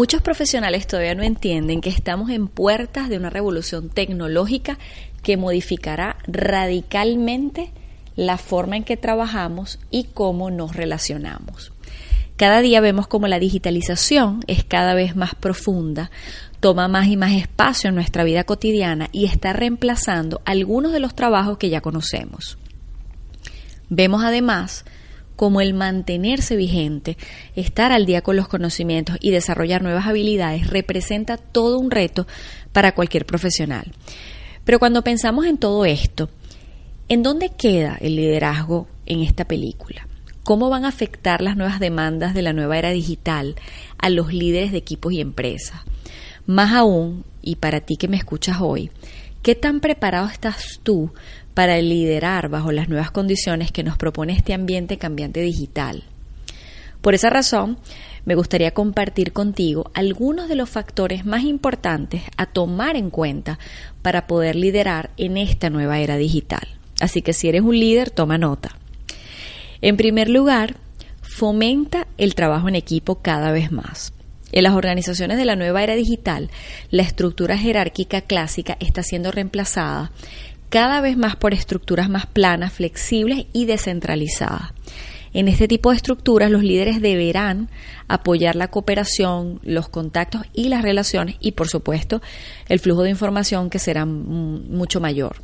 Muchos profesionales todavía no entienden que estamos en puertas de una revolución tecnológica que modificará radicalmente la forma en que trabajamos y cómo nos relacionamos. Cada día vemos como la digitalización es cada vez más profunda, toma más y más espacio en nuestra vida cotidiana y está reemplazando algunos de los trabajos que ya conocemos. Vemos además como el mantenerse vigente, estar al día con los conocimientos y desarrollar nuevas habilidades representa todo un reto para cualquier profesional. Pero cuando pensamos en todo esto, ¿en dónde queda el liderazgo en esta película? ¿Cómo van a afectar las nuevas demandas de la nueva era digital a los líderes de equipos y empresas? Más aún, y para ti que me escuchas hoy, ¿qué tan preparado estás tú para liderar bajo las nuevas condiciones que nos propone este ambiente cambiante digital. Por esa razón, me gustaría compartir contigo algunos de los factores más importantes a tomar en cuenta para poder liderar en esta nueva era digital. Así que si eres un líder, toma nota. En primer lugar, fomenta el trabajo en equipo cada vez más. En las organizaciones de la nueva era digital, la estructura jerárquica clásica está siendo reemplazada cada vez más por estructuras más planas, flexibles y descentralizadas. En este tipo de estructuras los líderes deberán apoyar la cooperación, los contactos y las relaciones y por supuesto el flujo de información que será mucho mayor.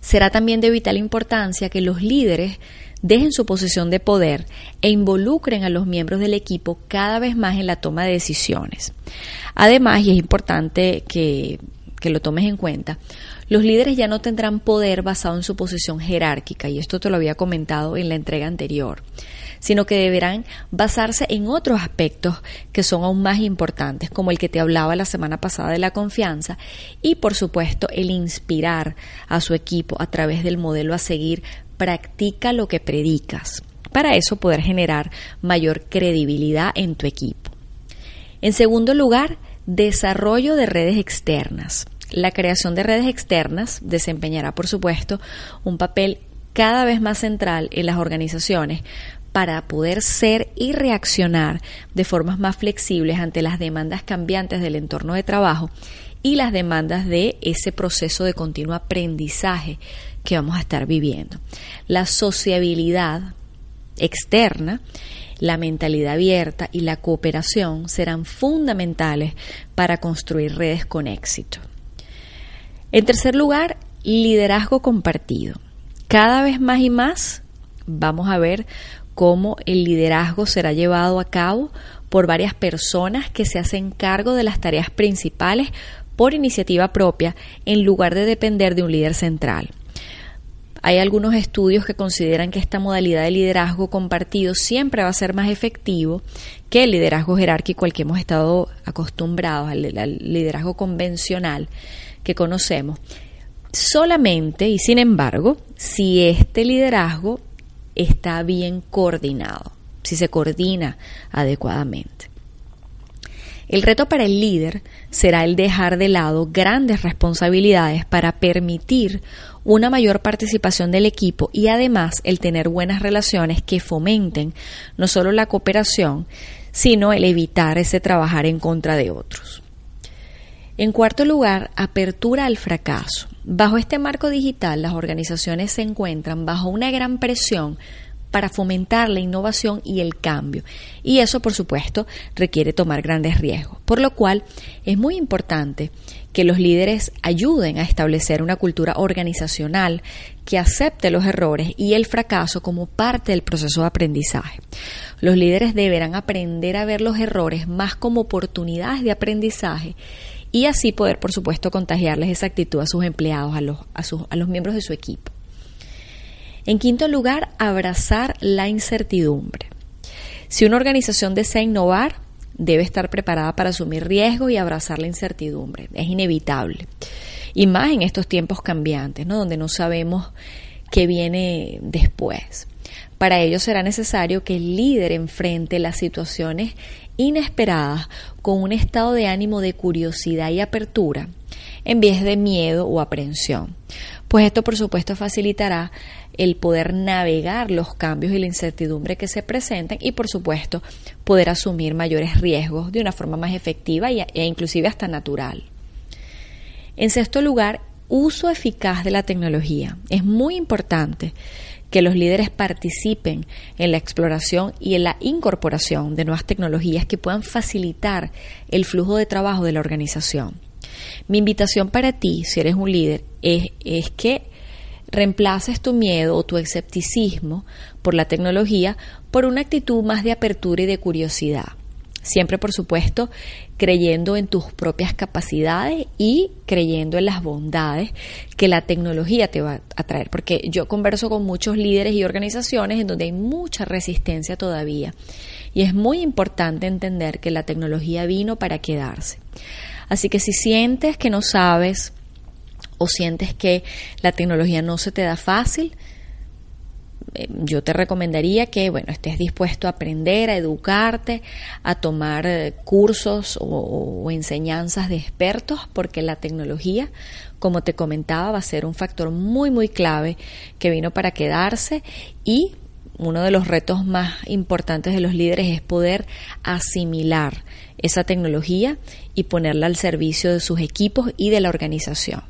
Será también de vital importancia que los líderes dejen su posición de poder e involucren a los miembros del equipo cada vez más en la toma de decisiones. Además, y es importante que, que lo tomes en cuenta, los líderes ya no tendrán poder basado en su posición jerárquica, y esto te lo había comentado en la entrega anterior, sino que deberán basarse en otros aspectos que son aún más importantes, como el que te hablaba la semana pasada de la confianza, y por supuesto el inspirar a su equipo a través del modelo a seguir, practica lo que predicas. Para eso poder generar mayor credibilidad en tu equipo. En segundo lugar, desarrollo de redes externas. La creación de redes externas desempeñará, por supuesto, un papel cada vez más central en las organizaciones para poder ser y reaccionar de formas más flexibles ante las demandas cambiantes del entorno de trabajo y las demandas de ese proceso de continuo aprendizaje que vamos a estar viviendo. La sociabilidad externa, la mentalidad abierta y la cooperación serán fundamentales para construir redes con éxito. En tercer lugar, liderazgo compartido. Cada vez más y más vamos a ver cómo el liderazgo será llevado a cabo por varias personas que se hacen cargo de las tareas principales por iniciativa propia en lugar de depender de un líder central. Hay algunos estudios que consideran que esta modalidad de liderazgo compartido siempre va a ser más efectivo que el liderazgo jerárquico al que hemos estado acostumbrados, al, liderazgo convencional que conocemos. Solamente y sin embargo, si este liderazgo está bien coordinado, si se coordina adecuadamente. El reto para el líder será el dejar de lado grandes responsabilidades para permitir una mayor participación del equipo y además el tener buenas relaciones que fomenten no solo la cooperación, sino el evitar ese trabajar en contra de otros. En cuarto lugar, apertura al fracaso. Bajo este marco digital, las organizaciones se encuentran bajo una gran presión para fomentar la innovación y el cambio. Y eso, por supuesto, requiere tomar grandes riesgos. Por lo cual, es muy importante que los líderes ayuden a establecer una cultura organizacional que acepte los errores y el fracaso como parte del proceso de aprendizaje. Los líderes deberán aprender a ver los errores más como oportunidades de aprendizaje y así poder, por supuesto, contagiarles esa actitud a sus empleados, a los, a sus, a los miembros de su equipo. En quinto lugar, abrazar la incertidumbre. Si una organización desea innovar, debe estar preparada para asumir riesgos y abrazar la incertidumbre. Es inevitable. Y más en estos tiempos cambiantes, ¿no? donde no sabemos qué viene después. Para ello será necesario que el líder enfrente las situaciones inesperadas con un estado de ánimo de curiosidad y apertura en vez de miedo o aprensión. Pues esto por supuesto facilitará el poder navegar los cambios y la incertidumbre que se presentan y por supuesto poder asumir mayores riesgos de una forma más efectiva e inclusive hasta natural. En sexto lugar, uso eficaz de la tecnología. Es muy importante que los líderes participen en la exploración y en la incorporación de nuevas tecnologías que puedan facilitar el flujo de trabajo de la organización. Mi invitación para ti, si eres un líder, es, es que reemplaces tu miedo o tu escepticismo por la tecnología por una actitud más de apertura y de curiosidad. Siempre, por supuesto, creyendo en tus propias capacidades y creyendo en las bondades que la tecnología te va a traer. Porque yo converso con muchos líderes y organizaciones en donde hay mucha resistencia todavía. Y es muy importante entender que la tecnología vino para quedarse. Así que si sientes que no sabes o sientes que la tecnología no se te da fácil, eh, yo te recomendaría que, bueno, estés dispuesto a aprender, a educarte, a tomar eh, cursos o, enseñanzas de expertos, porque la tecnología, como te comentaba, va a ser un factor muy, muy clave que vino para quedarse y uno de los retos más importantes de los líderes es poder asimilar esa tecnología y ponerla al servicio de sus equipos y de la organización.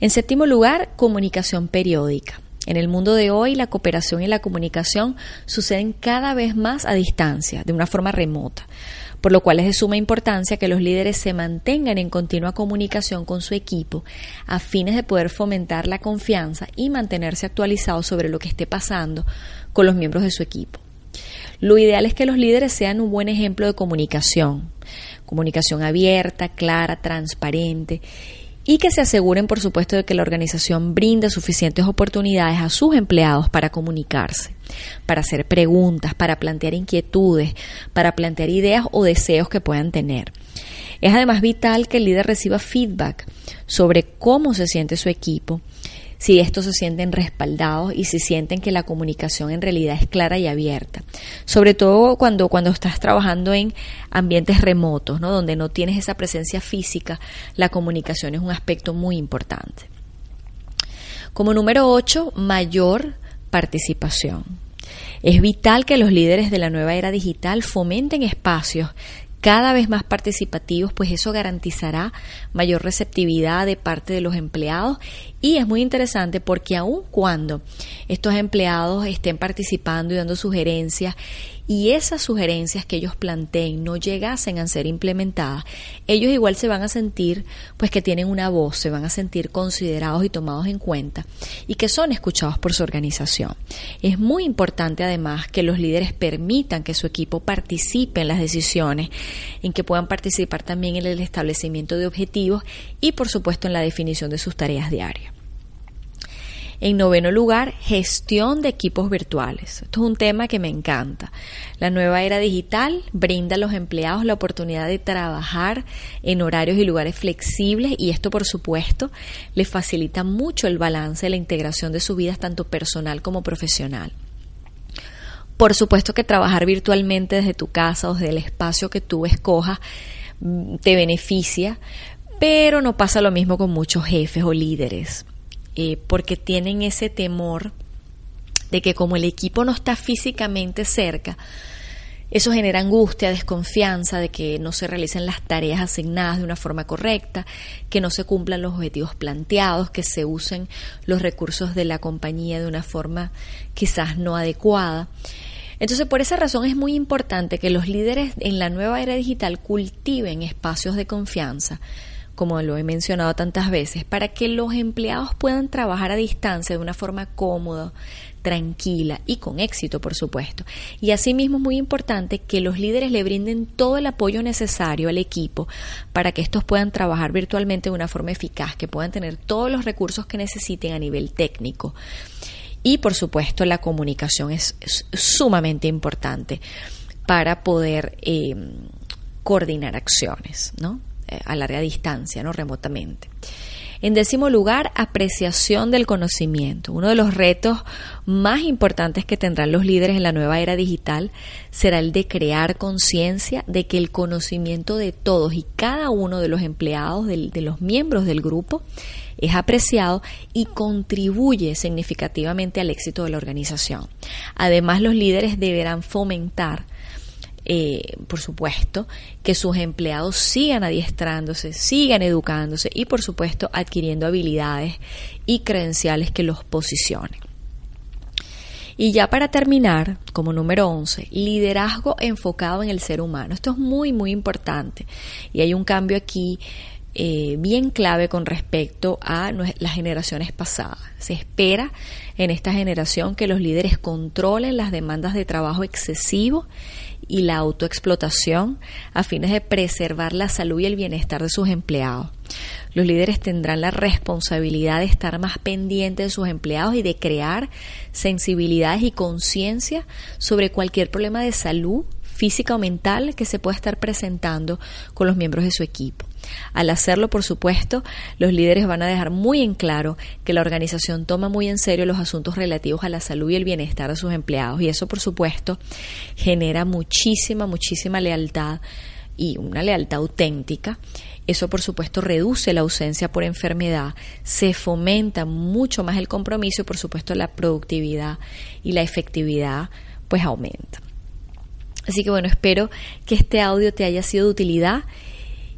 En séptimo lugar, comunicación periódica. En el mundo de hoy, la cooperación y la comunicación suceden cada vez más a distancia, de una forma remota, por lo cual es de suma importancia que los líderes se mantengan en continua comunicación con su equipo a fines de poder fomentar la confianza y mantenerse actualizados sobre lo que esté pasando con los miembros de su equipo. Lo ideal es que los líderes sean un buen ejemplo de comunicación, comunicación abierta, clara, transparente y que se aseguren, por supuesto, de que la organización brinda suficientes oportunidades a sus empleados para comunicarse, para hacer preguntas, para plantear inquietudes, para plantear ideas o deseos que puedan tener. Es además vital que el líder reciba feedback sobre cómo se siente su equipo si estos se sienten respaldados y si sienten que la comunicación en realidad es clara y abierta. Sobre todo cuando, cuando estás trabajando en ambientes remotos, ¿no? donde no tienes esa presencia física, la comunicación es un aspecto muy importante. Como número 8, mayor participación. Es vital que los líderes de la nueva era digital fomenten espacios cada vez más participativos, pues eso garantizará mayor receptividad de parte de los empleados. Y es muy interesante porque aun cuando estos empleados estén participando y dando sugerencias y esas sugerencias que ellos planteen no llegasen a ser implementadas, ellos igual se van a sentir pues que tienen una voz, se van a sentir considerados y tomados en cuenta y que son escuchados por su organización. Es muy importante además que los líderes permitan que su equipo participe en las decisiones, en que puedan participar también en el establecimiento de objetivos y por supuesto en la definición de sus tareas diarias. En noveno lugar, gestión de equipos virtuales. Esto es un tema que me encanta. La nueva era digital brinda a los empleados la oportunidad de trabajar en horarios y lugares flexibles y esto, por supuesto, les facilita mucho el balance y la integración de sus vidas tanto personal como profesional. Por supuesto que trabajar virtualmente desde tu casa o desde el espacio que tú escojas mm, te beneficia, pero no pasa lo mismo con muchos jefes o líderes. Eh, porque tienen ese temor de que como el equipo no está físicamente cerca, eso genera angustia, desconfianza de que no se realicen las tareas asignadas de una forma correcta, que no se cumplan los objetivos planteados, que se usen los recursos de la compañía de una forma quizás no adecuada. Entonces, por esa razón es muy importante que los líderes en la nueva era digital cultiven espacios de confianza, como lo he mencionado tantas veces, para que los empleados puedan trabajar a distancia de una forma cómoda, tranquila y con éxito, por supuesto. Y asimismo es muy importante que los líderes le brinden todo el apoyo necesario al equipo para que estos puedan trabajar virtualmente de una forma eficaz, que puedan tener todos los recursos que necesiten a nivel técnico Y por supuesto la comunicación es, sumamente importante para poder eh, coordinar acciones, ¿no? A larga distancia, ¿no? Remotamente. En décimo lugar, apreciación del conocimiento. Uno de los retos más importantes que tendrán los líderes en la nueva era digital será el de crear conciencia de que el conocimiento de todos y cada uno de los empleados, de, de los miembros del grupo, es apreciado y contribuye significativamente al éxito de la organización. Además, los líderes deberán fomentar eh, por supuesto, que sus empleados sigan adiestrándose, sigan educándose y, por supuesto, adquiriendo habilidades y credenciales que los posicionen. Y ya para terminar, como número 11, liderazgo enfocado en el ser humano. Esto es muy, muy importante. Y hay un cambio aquí eh, bien clave con respecto a las generaciones pasadas. Se espera en esta generación que los líderes controlen las demandas de trabajo excesivo y la autoexplotación a fines de preservar la salud y el bienestar de sus empleados. Los líderes tendrán la responsabilidad de estar más pendientes de sus empleados y de crear sensibilidades y conciencia sobre cualquier problema de salud física o mental que se pueda estar presentando con los miembros de su equipo. Al hacerlo, por supuesto, los líderes van a dejar muy en claro que la organización toma muy en serio los asuntos relativos a la salud y el bienestar de sus empleados y eso, por supuesto, genera muchísima, muchísima lealtad y una lealtad auténtica. Eso, por supuesto, reduce la ausencia por enfermedad, se fomenta mucho más el compromiso y, por supuesto, la productividad y la efectividad pues aumenta. Así que bueno, espero que este audio te haya sido de utilidad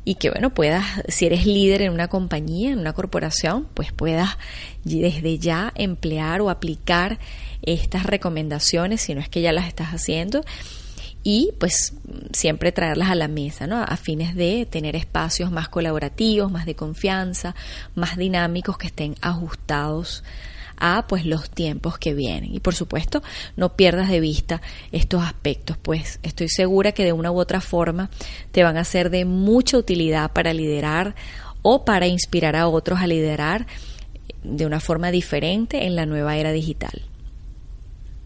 y que bueno, puedas, si eres líder en una compañía, en una corporación, pues puedas desde ya emplear o aplicar estas recomendaciones, si no es que ya las estás haciendo, y pues siempre traerlas a la mesa, ¿no? A fines de tener espacios más colaborativos, más de confianza, más dinámicos que estén ajustados a pues los tiempos que vienen. Y por supuesto, no pierdas de vista estos aspectos, pues estoy segura que de una u otra forma te van a ser de mucha utilidad para liderar o para inspirar a otros a liderar de una forma diferente en la nueva era digital.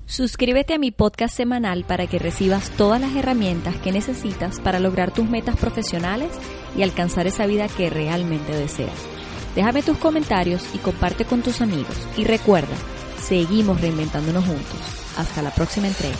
Suscríbete a mi podcast semanal para que recibas todas las herramientas que necesitas para lograr tus metas profesionales y alcanzar esa vida que realmente deseas. Déjame tus comentarios y comparte con tus amigos. Y recuerda, seguimos reinventándonos juntos. Hasta la próxima entrega.